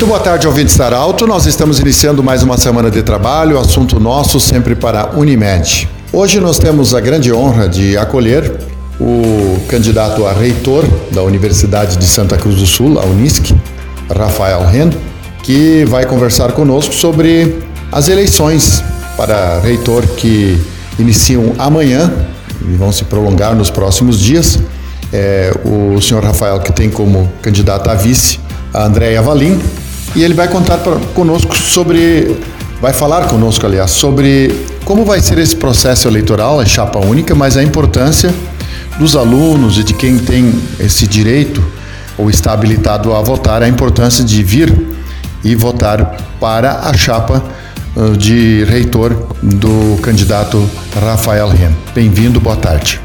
Muito boa tarde, ouvintes da Alto. Nós estamos iniciando mais uma semana de trabalho, assunto nosso sempre para Unimed. Hoje nós temos a grande honra de acolher o candidato a reitor da Universidade de Santa Cruz do Sul, a Unisc, Rafael Ren, que vai conversar conosco sobre as eleições para reitor que iniciam amanhã e vão se prolongar nos próximos dias. É, o senhor Rafael, que tem como candidato a vice a Andréia Valim, e ele vai contar pra, conosco sobre, vai falar conosco, aliás, sobre como vai ser esse processo eleitoral, é chapa única, mas a importância dos alunos e de quem tem esse direito ou está habilitado a votar, a importância de vir e votar para a chapa uh, de reitor do candidato Rafael Ren. Bem-vindo, boa tarde.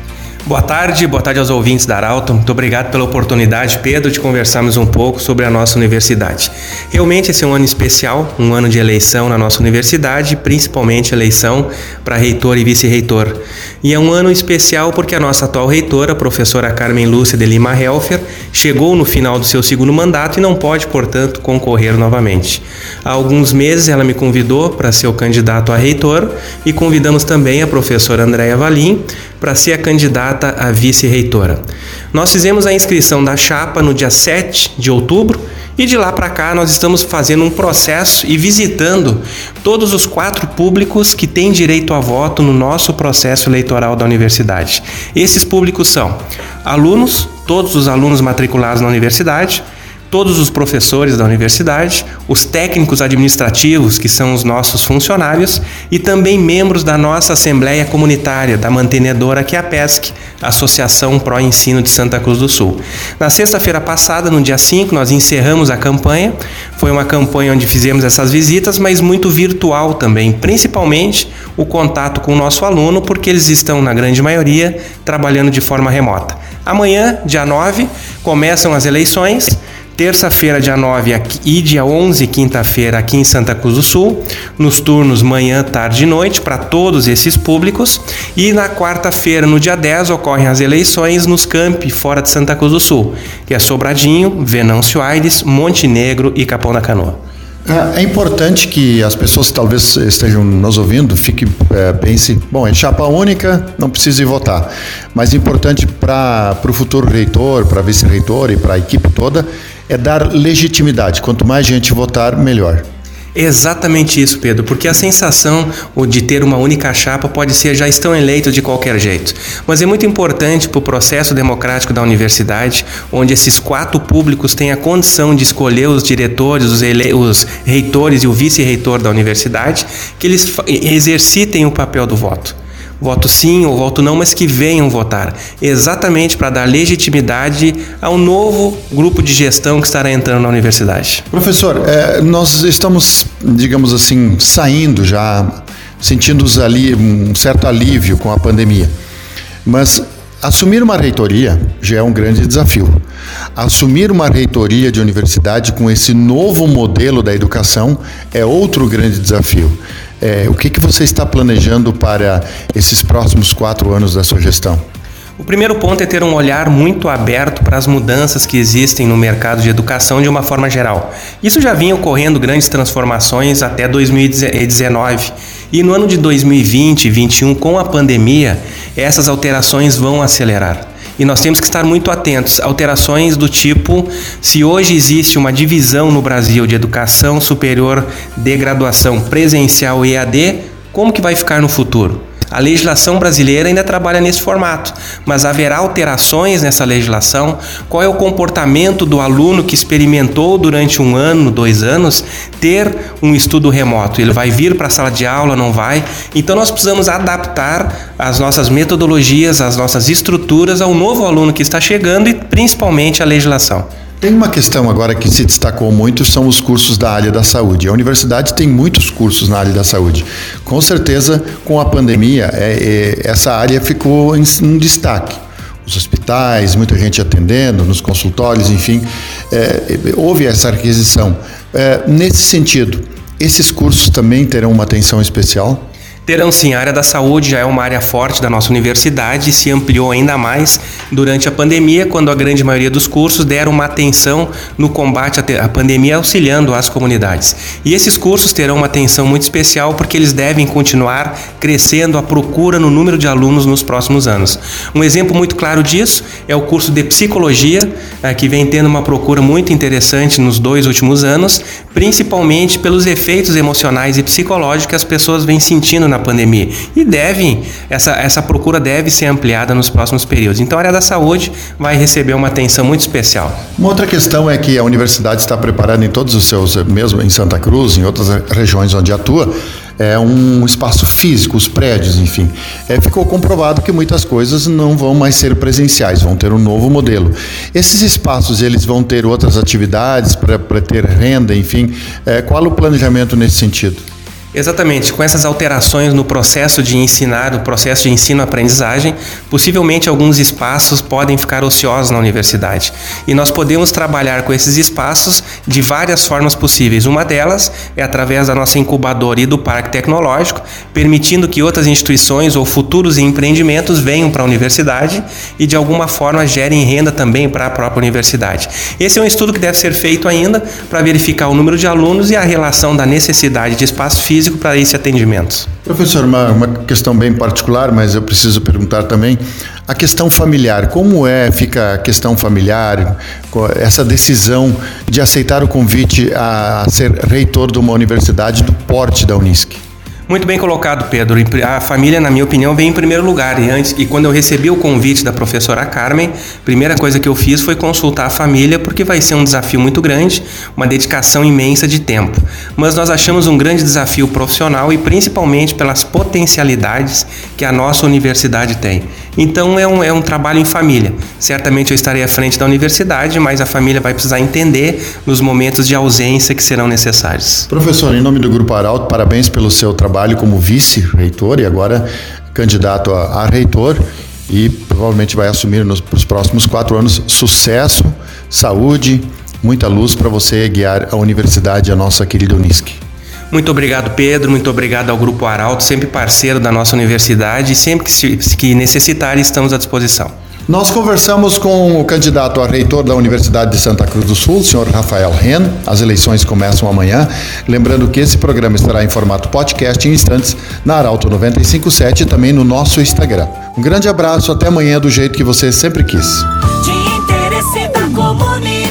Boa tarde, boa tarde aos ouvintes da Arauto. Muito obrigado pela oportunidade, Pedro, de conversarmos um pouco sobre a nossa universidade. Realmente esse é um ano especial, um ano de eleição na nossa universidade, principalmente eleição para reitor e vice-reitor. E é um ano especial porque a nossa atual reitora, a professora Carmen Lúcia de Lima Helfer, chegou no final do seu segundo mandato e não pode, portanto, concorrer novamente. Há alguns meses ela me convidou para ser o candidato a reitor e convidamos também a professora Andréa Valim para ser a candidata a vice-reitora. Nós fizemos a inscrição da chapa no dia 7 de outubro e de lá para cá nós estamos fazendo um processo e visitando todos os quatro públicos que têm direito a voto no nosso processo eleitoral da universidade. Esses públicos são alunos, todos os alunos matriculados na universidade, todos os professores da universidade, os técnicos administrativos, que são os nossos funcionários, e também membros da nossa Assembleia Comunitária, da mantenedora que é a PESC, Associação Pro Ensino de Santa Cruz do Sul. Na sexta-feira passada, no dia 5, nós encerramos a campanha. Foi uma campanha onde fizemos essas visitas, mas muito virtual também, principalmente o contato com o nosso aluno, porque eles estão, na grande maioria, trabalhando de forma remota. Amanhã, dia 9, começam as eleições terça-feira, dia 9 e dia 11, quinta-feira, aqui em Santa Cruz do Sul, nos turnos manhã, tarde e noite, para todos esses públicos. E na quarta-feira, no dia 10, ocorrem as eleições nos campi fora de Santa Cruz do Sul, que é Sobradinho, Venâncio Aires, Montenegro e Capão da Canoa. É, é importante que as pessoas que talvez estejam nos ouvindo fiquem, é, pensem, bom, é chapa única, não precisa ir votar. Mas importante para o futuro reitor, para vice-reitor e para a equipe toda é dar legitimidade. Quanto mais gente votar, melhor. Exatamente isso, Pedro, porque a sensação de ter uma única chapa pode ser já estão eleitos de qualquer jeito. Mas é muito importante para o processo democrático da universidade, onde esses quatro públicos têm a condição de escolher os diretores, os, os reitores e o vice-reitor da universidade, que eles exercitem o papel do voto voto sim ou voto não, mas que venham votar, exatamente para dar legitimidade ao novo grupo de gestão que estará entrando na universidade. Professor, é, nós estamos, digamos assim, saindo já, sentindo ali um certo alívio com a pandemia, mas Assumir uma reitoria já é um grande desafio. Assumir uma reitoria de universidade com esse novo modelo da educação é outro grande desafio. É, o que, que você está planejando para esses próximos quatro anos da sua gestão? O primeiro ponto é ter um olhar muito aberto para as mudanças que existem no mercado de educação de uma forma geral. Isso já vinha ocorrendo grandes transformações até 2019. E no ano de 2020 e 2021, com a pandemia, essas alterações vão acelerar. E nós temos que estar muito atentos. Alterações do tipo: se hoje existe uma divisão no Brasil de educação superior de graduação presencial e EAD, como que vai ficar no futuro? A legislação brasileira ainda trabalha nesse formato, mas haverá alterações nessa legislação? Qual é o comportamento do aluno que experimentou durante um ano, dois anos, ter um estudo remoto? Ele vai vir para a sala de aula, não vai? Então nós precisamos adaptar as nossas metodologias, as nossas estruturas ao novo aluno que está chegando e principalmente a legislação. Tem uma questão agora que se destacou muito, são os cursos da área da saúde. A universidade tem muitos cursos na área da saúde. Com certeza, com a pandemia, é, é, essa área ficou em, em, destaque. Os hospitais, muita gente atendendo, nos consultórios, enfim, é, houve essa aquisição. É, nesse sentido, esses cursos também terão uma atenção especial? Terão sim, a área da saúde já é uma área forte da nossa universidade e se ampliou ainda mais durante a pandemia, quando a grande maioria dos cursos deram uma atenção no combate à pandemia, auxiliando as comunidades. E esses cursos terão uma atenção muito especial porque eles devem continuar crescendo a procura no número de alunos nos próximos anos. Um exemplo muito claro disso é o curso de psicologia, eh, que vem tendo uma procura muito interessante nos dois últimos anos, principalmente pelos efeitos emocionais e psicológicos que as pessoas vêm sentindo na pandemia. E devem, essa, essa procura deve ser ampliada nos próximos períodos. Então a área da saúde vai receber uma atenção muito especial. Uma outra questão é que a universidade está preparando em todos os seus, mesmo em Santa Cruz, em outras regiões onde atua, é um espaço físico, os prédios, enfim. É, ficou comprovado que muitas coisas não vão mais ser presenciais, vão ter um novo modelo. Esses espaços, eles vão ter outras atividades para ter renda, enfim. É, qual o planejamento nesse sentido? Exatamente, com essas alterações no processo de ensinar, no processo de ensino-aprendizagem, possivelmente alguns espaços podem ficar ociosos na universidade. E nós podemos trabalhar com esses espaços de várias formas possíveis. Uma delas é através da nossa incubadora e do parque tecnológico, permitindo que outras instituições ou futuros empreendimentos venham para a universidade e de alguma forma gerem renda também para a própria universidade. Esse é um estudo que deve ser feito ainda para verificar o número de alunos e a relação da necessidade de espaço físico físico para esse atendimento. Professor, uma, uma questão bem particular, mas eu preciso perguntar também a questão familiar. Como é fica a questão familiar, essa decisão de aceitar o convite a ser reitor de uma universidade do porte da Unisc? Muito bem colocado, Pedro. A família, na minha opinião, vem em primeiro lugar. E antes, e quando eu recebi o convite da professora Carmen, a primeira coisa que eu fiz foi consultar a família, porque vai ser um desafio muito grande, uma dedicação imensa de tempo. Mas nós achamos um grande desafio profissional e principalmente pelas potencialidades que a nossa universidade tem. Então é um, é um trabalho em família. Certamente eu estarei à frente da universidade, mas a família vai precisar entender nos momentos de ausência que serão necessários. Professor, em nome do Grupo Arauto, parabéns pelo seu trabalho como vice-reitor e agora candidato a, a reitor e provavelmente vai assumir nos, próximos quatro anos sucesso, saúde, muita luz para você guiar a universidade, a nossa querida Unisc. Muito obrigado, Pedro. Muito obrigado ao Grupo Arauto, sempre parceiro da nossa universidade e sempre que, que necessitar, estamos à disposição. Nós conversamos com o candidato a reitor da Universidade de Santa Cruz do Sul, senhor Rafael Ren. As eleições começam amanhã. Lembrando que esse programa estará em formato podcast em instantes na Arauto 957 e também no nosso Instagram. Um grande abraço, até amanhã do jeito que você sempre quis. De interesse da comunidade.